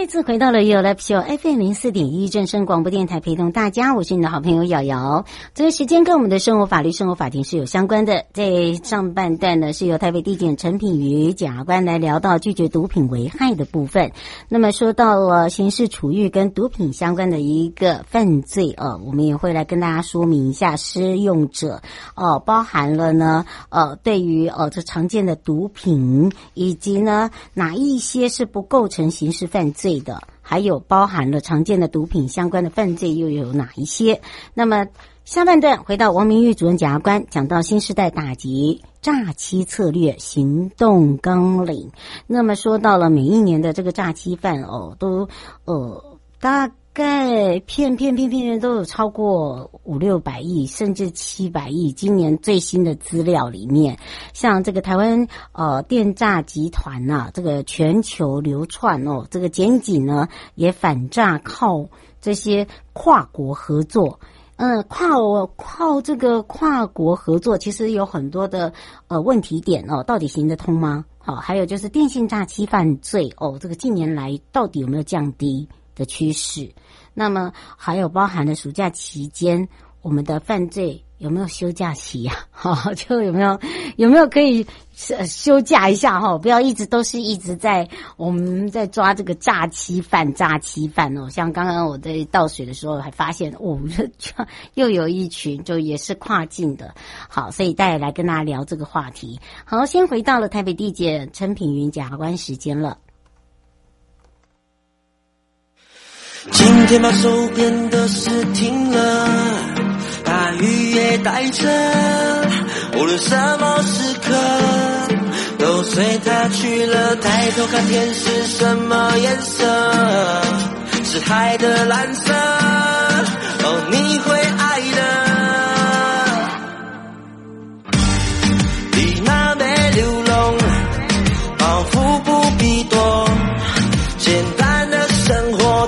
再次回到了 You Live Show FM 零四点一正声广播电台，陪同大家，我是你的好朋友瑶瑶。这个时间跟我们的生活法律、生活法庭是有相关的。在上半段呢，是由台北地检陈品瑜检察官来聊到拒绝毒品危害的部分。那么说到了刑事处遇跟毒品相关的一个犯罪哦，我们也会来跟大家说明一下施用者哦，包含了呢呃，对于呃这常见的毒品，以及呢哪一些是不构成刑事犯罪的，还有包含了常见的毒品相关的犯罪又有哪一些？那么下半段回到王明玉主任检察官讲到新时代打击诈欺策略行动纲领。那么说到了每一年的这个诈欺犯哦，都呃大。在骗骗骗骗骗都有超过五六百亿，甚至七百亿。今年最新的资料里面，像这个台湾呃电诈集团呐、啊，这个全球流窜哦，这个检警呢也反诈靠这些跨国合作。嗯，跨我靠这个跨国合作，其实有很多的呃问题点哦，到底行得通吗？好，还有就是电信诈欺犯罪哦，这个近年来到底有没有降低？的趋势，那么还有包含了暑假期间，我们的犯罪有没有休假期呀？哈，就有没有有没有可以休假一下哈？不要一直都是一直在我们在抓这个诈欺犯、诈欺犯哦。像刚刚我在倒水的时候还发现，哦，又有一群就也是跨境的。好，所以带来跟大家聊这个话题。好，先回到了台北地检陈品云检察官时间了。今天把手边的事停了，大雨也带着，无论什么时刻，都随它去了。抬头看天是什么颜色？是海的蓝色。哦，你会爱的。你若要流浪，包袱不必多。见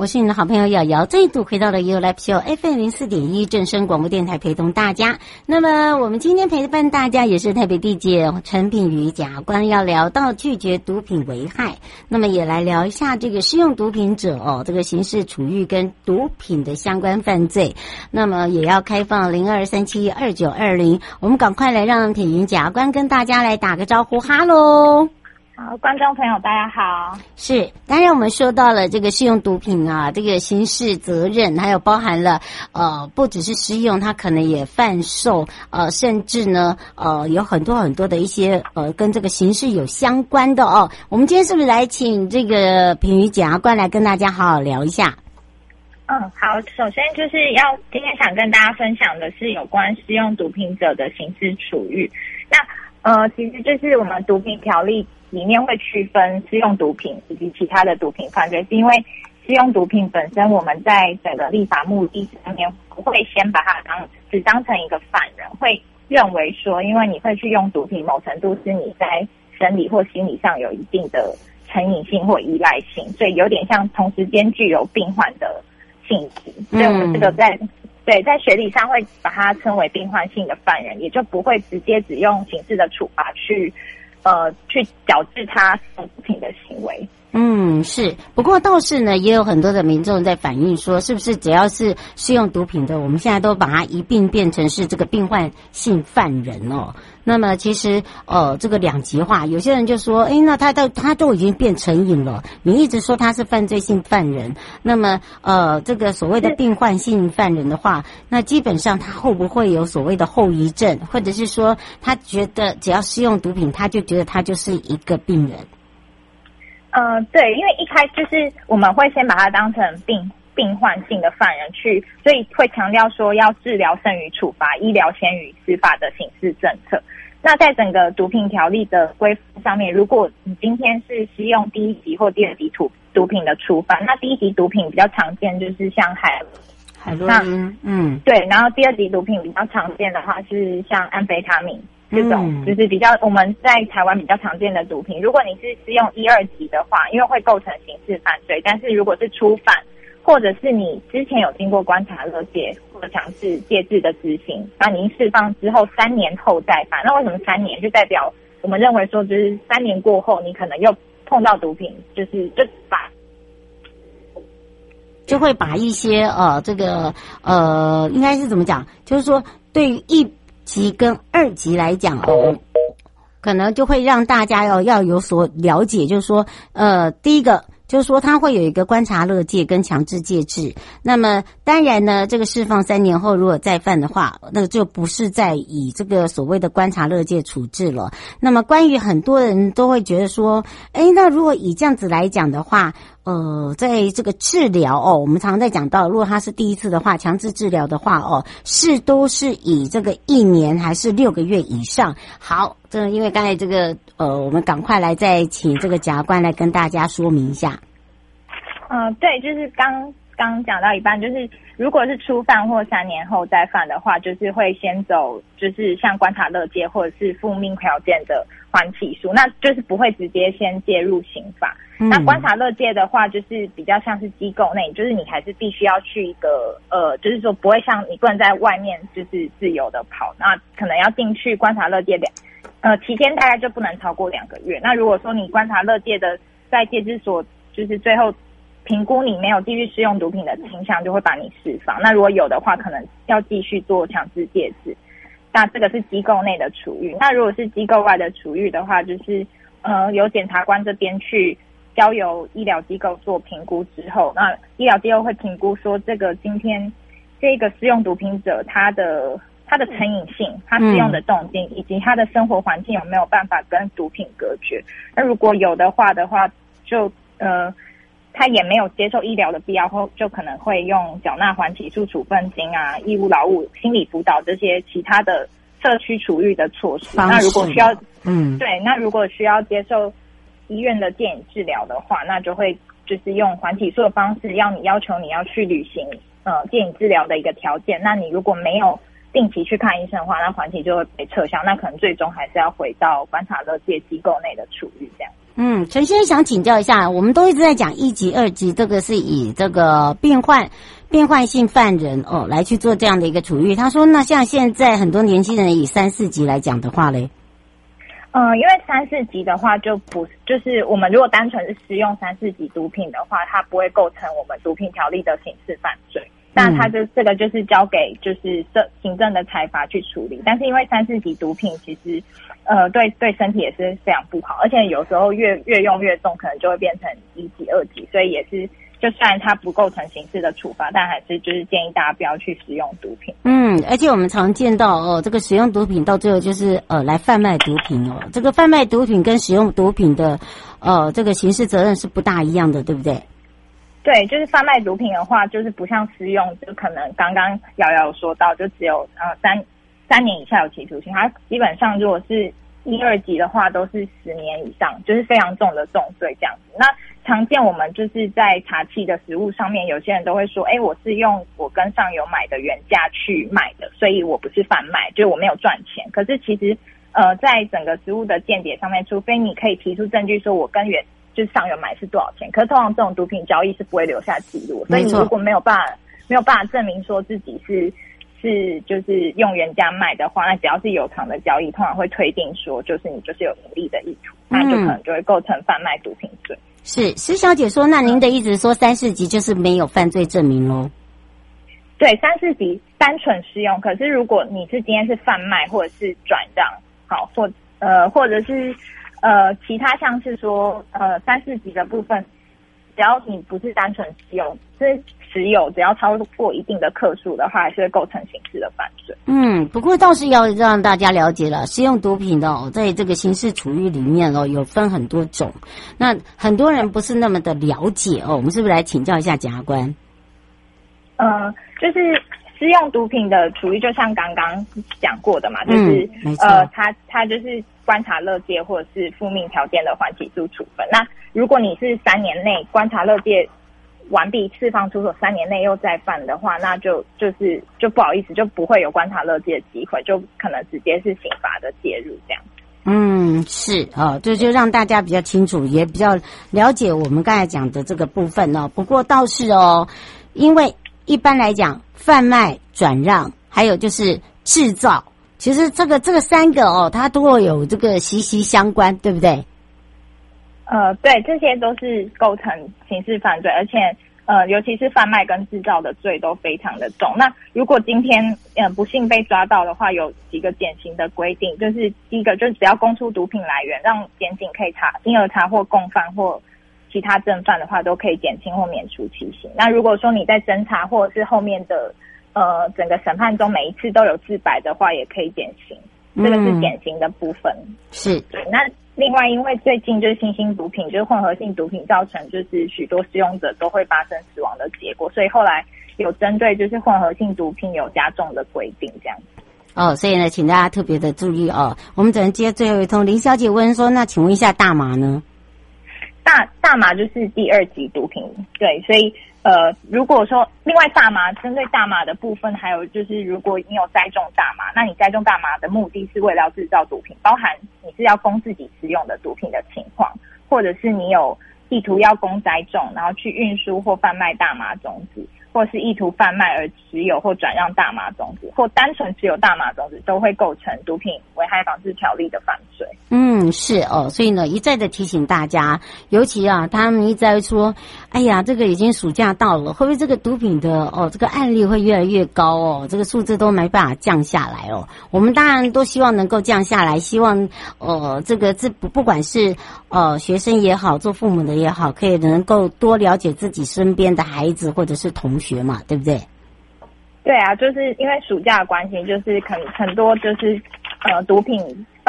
我是你的好朋友瑶瑶，再度回到了 U Live Show FM 零四点一正声广播电台，陪同大家。那么我们今天陪伴大家也是台北地检陈品妤检察官，要聊到拒绝毒品危害，那么也来聊一下这个适用毒品者哦，这个刑事处遇跟毒品的相关犯罪。那么也要开放零二三七二九二零，我们赶快来让品妤检察官跟大家来打个招呼，哈喽。好，观众朋友，大家好。是，当然我们说到了这个施用毒品啊，这个刑事责任，还有包含了呃，不只是施用，它可能也贩售，呃，甚至呢，呃，有很多很多的一些呃，跟这个刑事有相关的哦。我们今天是不是来请这个品妤检察官来跟大家好好聊一下？嗯，好，首先就是要今天想跟大家分享的是有关施用毒品者的刑事处遇。那呃，其实就是我们毒品条例。里面会区分私用毒品以及其他的毒品犯罪，是因为私用毒品本身，我们在整个立法目的上面不会先把它当只当成一个犯人，会认为说，因为你会去用毒品，某程度是你在生理或心理上有一定的成瘾性或依赖性，所以有点像同时间具有病患的性质。所以我们这个在对在学理上会把它称为病患性的犯人，也就不会直接只用刑事的处罚去。呃，去矫治他毒品的行为，嗯，是。不过倒是呢，也有很多的民众在反映说，是不是只要是试用毒品的，我们现在都把它一并变成是这个病患性犯人哦？那么其实呃，这个两极化，有些人就说，诶，那他都他都已经变成瘾了，你一直说他是犯罪性犯人，那么呃，这个所谓的病患性犯人的话，那基本上他会不会有所谓的后遗症，或者是说他觉得只要使用毒品，他就觉得他就是一个病人？呃，对，因为一开就是我们会先把它当成病病患性的犯人去，所以会强调说要治疗胜于处罚，医疗先于司法的刑事政策。那在整个毒品条例的规范上面，如果你今天是使用第一级或第二级毒毒品的处罚，那第一级毒品比较常见就是像海海洛因，嗯，对，然后第二级毒品比较常见的话是像安非他命。这种就是比较我们在台湾比较常见的毒品。如果你是使用一二级的话，因为会构成刑事犯罪。但是如果是初犯，或者是你之前有经过观察勒戒或者强制戒治的执行，那您释放之后三年后再犯，那为什么三年？就代表我们认为说，就是三年过后你可能又碰到毒品，就是就把就会把一些呃这个呃应该是怎么讲？就是说对于一。级跟二级来讲哦，可能就会让大家要要有所了解，就是说，呃，第一个就是说，他会有一个观察乐戒跟强制戒治。那么，当然呢，这个释放三年后如果再犯的话，那就不是在以这个所谓的观察乐戒处置了。那么，关于很多人都会觉得说，诶，那如果以这样子来讲的话。呃，在这个治疗哦，我们常常在讲到，如果他是第一次的话，强制治疗的话哦，是都是以这个一年还是六个月以上？好，这因为刚才这个呃，我们赶快来再请这个检察官来跟大家说明一下。嗯、呃，对，就是刚刚讲到一半，就是如果是初犯或三年后再犯的话，就是会先走，就是像观察乐戒或者是复命条件的缓起诉，那就是不会直接先介入刑法。那观察乐界的话，就是比较像是机构内，就是你还是必须要去一个呃，就是说不会像你不能在外面就是自由的跑，那可能要进去观察乐界两呃期间大概就不能超过两个月。那如果说你观察勒戒的在戒治所，就是最后评估你没有继续试用毒品的倾向，就会把你释放。那如果有的话，可能要继续做强制戒治。那这个是机构内的处遇。那如果是机构外的处遇的话，就是呃由检察官这边去。交由医疗机构做评估之后，那医疗机构会评估说，这个今天这个试用毒品者他的他的成瘾性、他使用的动机以及他的生活环境有没有办法跟毒品隔绝。那如果有的话的话，就呃他也没有接受医疗的必要，或就可能会用缴纳缓起诉处分金啊、义务劳务、心理辅导这些其他的社区处遇的措施。那如果需要，嗯，对，那如果需要接受。医院的电影治疗的话，那就会就是用缓起诉的方式，要你要求你要去履行呃电影治疗的一个条件。那你如果没有定期去看医生的话，那缓起就会被撤销。那可能最终还是要回到观察勒戒机构内的处遇这样。嗯，陈先生想请教一下，我们都一直在讲一级、二级，这个是以这个病患、病患性犯人哦来去做这样的一个处遇。他说，那像现在很多年轻人以三四级来讲的话嘞？嗯，因为三四级的话，就不就是我们如果单纯是使用三四级毒品的话，它不会构成我们毒品条例的刑事犯罪。那他就这个就是交给就是这行政的裁罚去处理。但是因为三四级毒品其实，呃，对对身体也是非常不好，而且有时候越越用越重，可能就会变成一级、二级，所以也是。就算它不构成刑事的处罚，但还是就是建议大家不要去使用毒品。嗯，而且我们常见到哦，这个使用毒品到最后就是呃来贩卖毒品哦。这个贩卖毒品跟使用毒品的呃这个刑事责任是不大一样的，对不对？对，就是贩卖毒品的话，就是不像私用，就可能刚刚瑶瑶说到，就只有呃三三年以下有期徒刑，它基本上如果是一二级的话，都是十年以上，就是非常重的重罪这样子。那常见我们就是在查缉的食物上面，有些人都会说：“哎，我是用我跟上游买的原价去卖的，所以我不是贩卖，就是我没有赚钱。”可是其实，呃，在整个食物的鉴别上面，除非你可以提出证据说我跟原就是上游买是多少钱，可是通常这种毒品交易是不会留下记录，所以你如果没有办法没有办法证明说自己是是就是用原价卖的话，那只要是有偿的交易，通常会推定说就是你就是有盈利的意图，那就可能就会构成贩卖毒品罪。是施小姐说，那您的意思是说三四级就是没有犯罪证明喽？对，三四级单纯适用。可是如果你是今天是贩卖或者是转让，好，或呃或者是呃其他像是说呃三四级的部分，只要你不是单纯使用，是持有，只要超过一定的克数的话，还是会构成刑事的犯罪。嗯，不过倒是要让大家了解了，使用毒品的哦，在这个刑事处遇里面哦，有分很多种。那很多人不是那么的了解哦，我们是不是来请教一下检察官？呃，就是使用毒品的处遇，就像刚刚讲过的嘛，就是、嗯、呃，他他就是观察乐界或者是负命条件的缓起诉处分。那如果你是三年内观察乐界。完毕释放出所三年内又再犯的话，那就就是就不好意思，就不会有观察乐界的机会，就可能直接是刑罚的介入这样。嗯，是啊，这、就，就让大家比较清楚，也比较了解我们刚才讲的这个部分哦。不过倒是哦，因为一般来讲，贩卖、转让，还有就是制造，其实这个这个三个哦，它都会有这个息息相关，对不对？呃，对，这些都是构成刑事犯罪，而且呃，尤其是贩卖跟制造的罪都非常的重。那如果今天呃不幸被抓到的话，有几个减刑的规定，就是第一个就是只要供出毒品来源，让检警可以查，因而查获共犯或其他正犯的话，都可以减轻或免除其刑。那如果说你在侦查或者是后面的呃整个审判中每一次都有自白的话，也可以减刑。这个是减刑的部分。嗯、是对，那。另外，因为最近就是新兴毒品，就是混合性毒品，造成就是许多使用者都会发生死亡的结果，所以后来有针对就是混合性毒品有加重的规定，这样子。哦，所以呢，请大家特别的注意哦。我们只能接最后一通，林小姐问说：“那请问一下，大麻呢？”大大麻就是第二级毒品，对，所以。呃，如果说另外大麻针对大麻的部分，还有就是如果你有栽种大麻，那你栽种大麻的目的是为了要制造毒品，包含你是要供自己使用的毒品的情况，或者是你有意图要供栽种，然后去运输或贩卖大麻种子。或是意图贩卖而持有或转让大麻种子，或单纯持有大麻种子，都会构成毒品危害防治条例的犯罪。嗯，是哦，所以呢，一再的提醒大家，尤其啊，他们一再说，哎呀，这个已经暑假到了，会不会这个毒品的哦，这个案例会越来越高哦，这个数字都没办法降下来哦。我们当然都希望能够降下来，希望呃，这个这不不管是呃学生也好，做父母的也好，可以能够多了解自己身边的孩子或者是同学嘛，对不对？对啊，就是因为暑假的关系，就是很很多就是呃毒品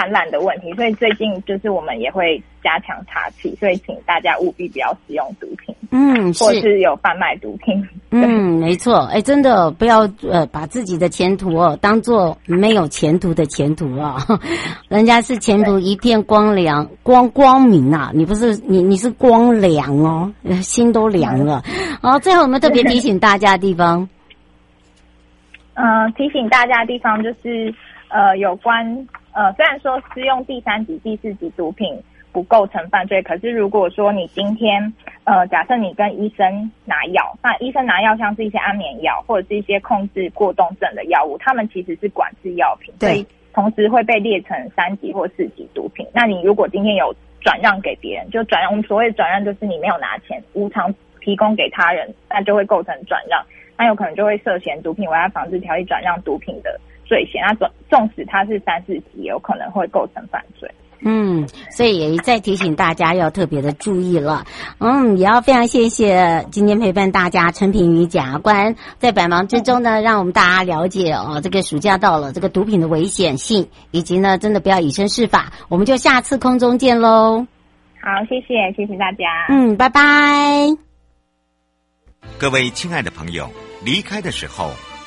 泛滥的问题，所以最近就是我们也会加强查缉，所以请大家务必不要使用毒品，嗯，或是有贩卖毒品，嗯，没错，哎，真的不要呃把自己的前途哦当做没有前途的前途啊，人家是前途一片光亮光光明啊，你不是你你是光凉哦，心都凉了。好，最后我们特别提醒大家的地方，嗯、呃，提醒大家的地方就是呃有关。呃，虽然说使用第三级、第四级毒品不构成犯罪，可是如果说你今天，呃，假设你跟医生拿药，那医生拿药像是一些安眠药或者是一些控制过动症的药物，他们其实是管制药品，所以同时会被列成三级或四级毒品。那你如果今天有转让给别人，就转让，我们所谓转让就是你没有拿钱，无偿提供给他人，那就会构成转让，那有可能就会涉嫌毒品危害防治条例转让毒品的。罪嫌，那纵纵使他是三四级，有可能会构成犯罪。嗯，所以也再提醒大家要特别的注意了。嗯，也要非常谢谢今天陪伴大家陈品妤检察官，在百忙之中呢，让我们大家了解哦，这个暑假到了，这个毒品的危险性，以及呢，真的不要以身试法。我们就下次空中见喽。好，谢谢，谢谢大家。嗯，拜拜。各位亲爱的朋友，离开的时候。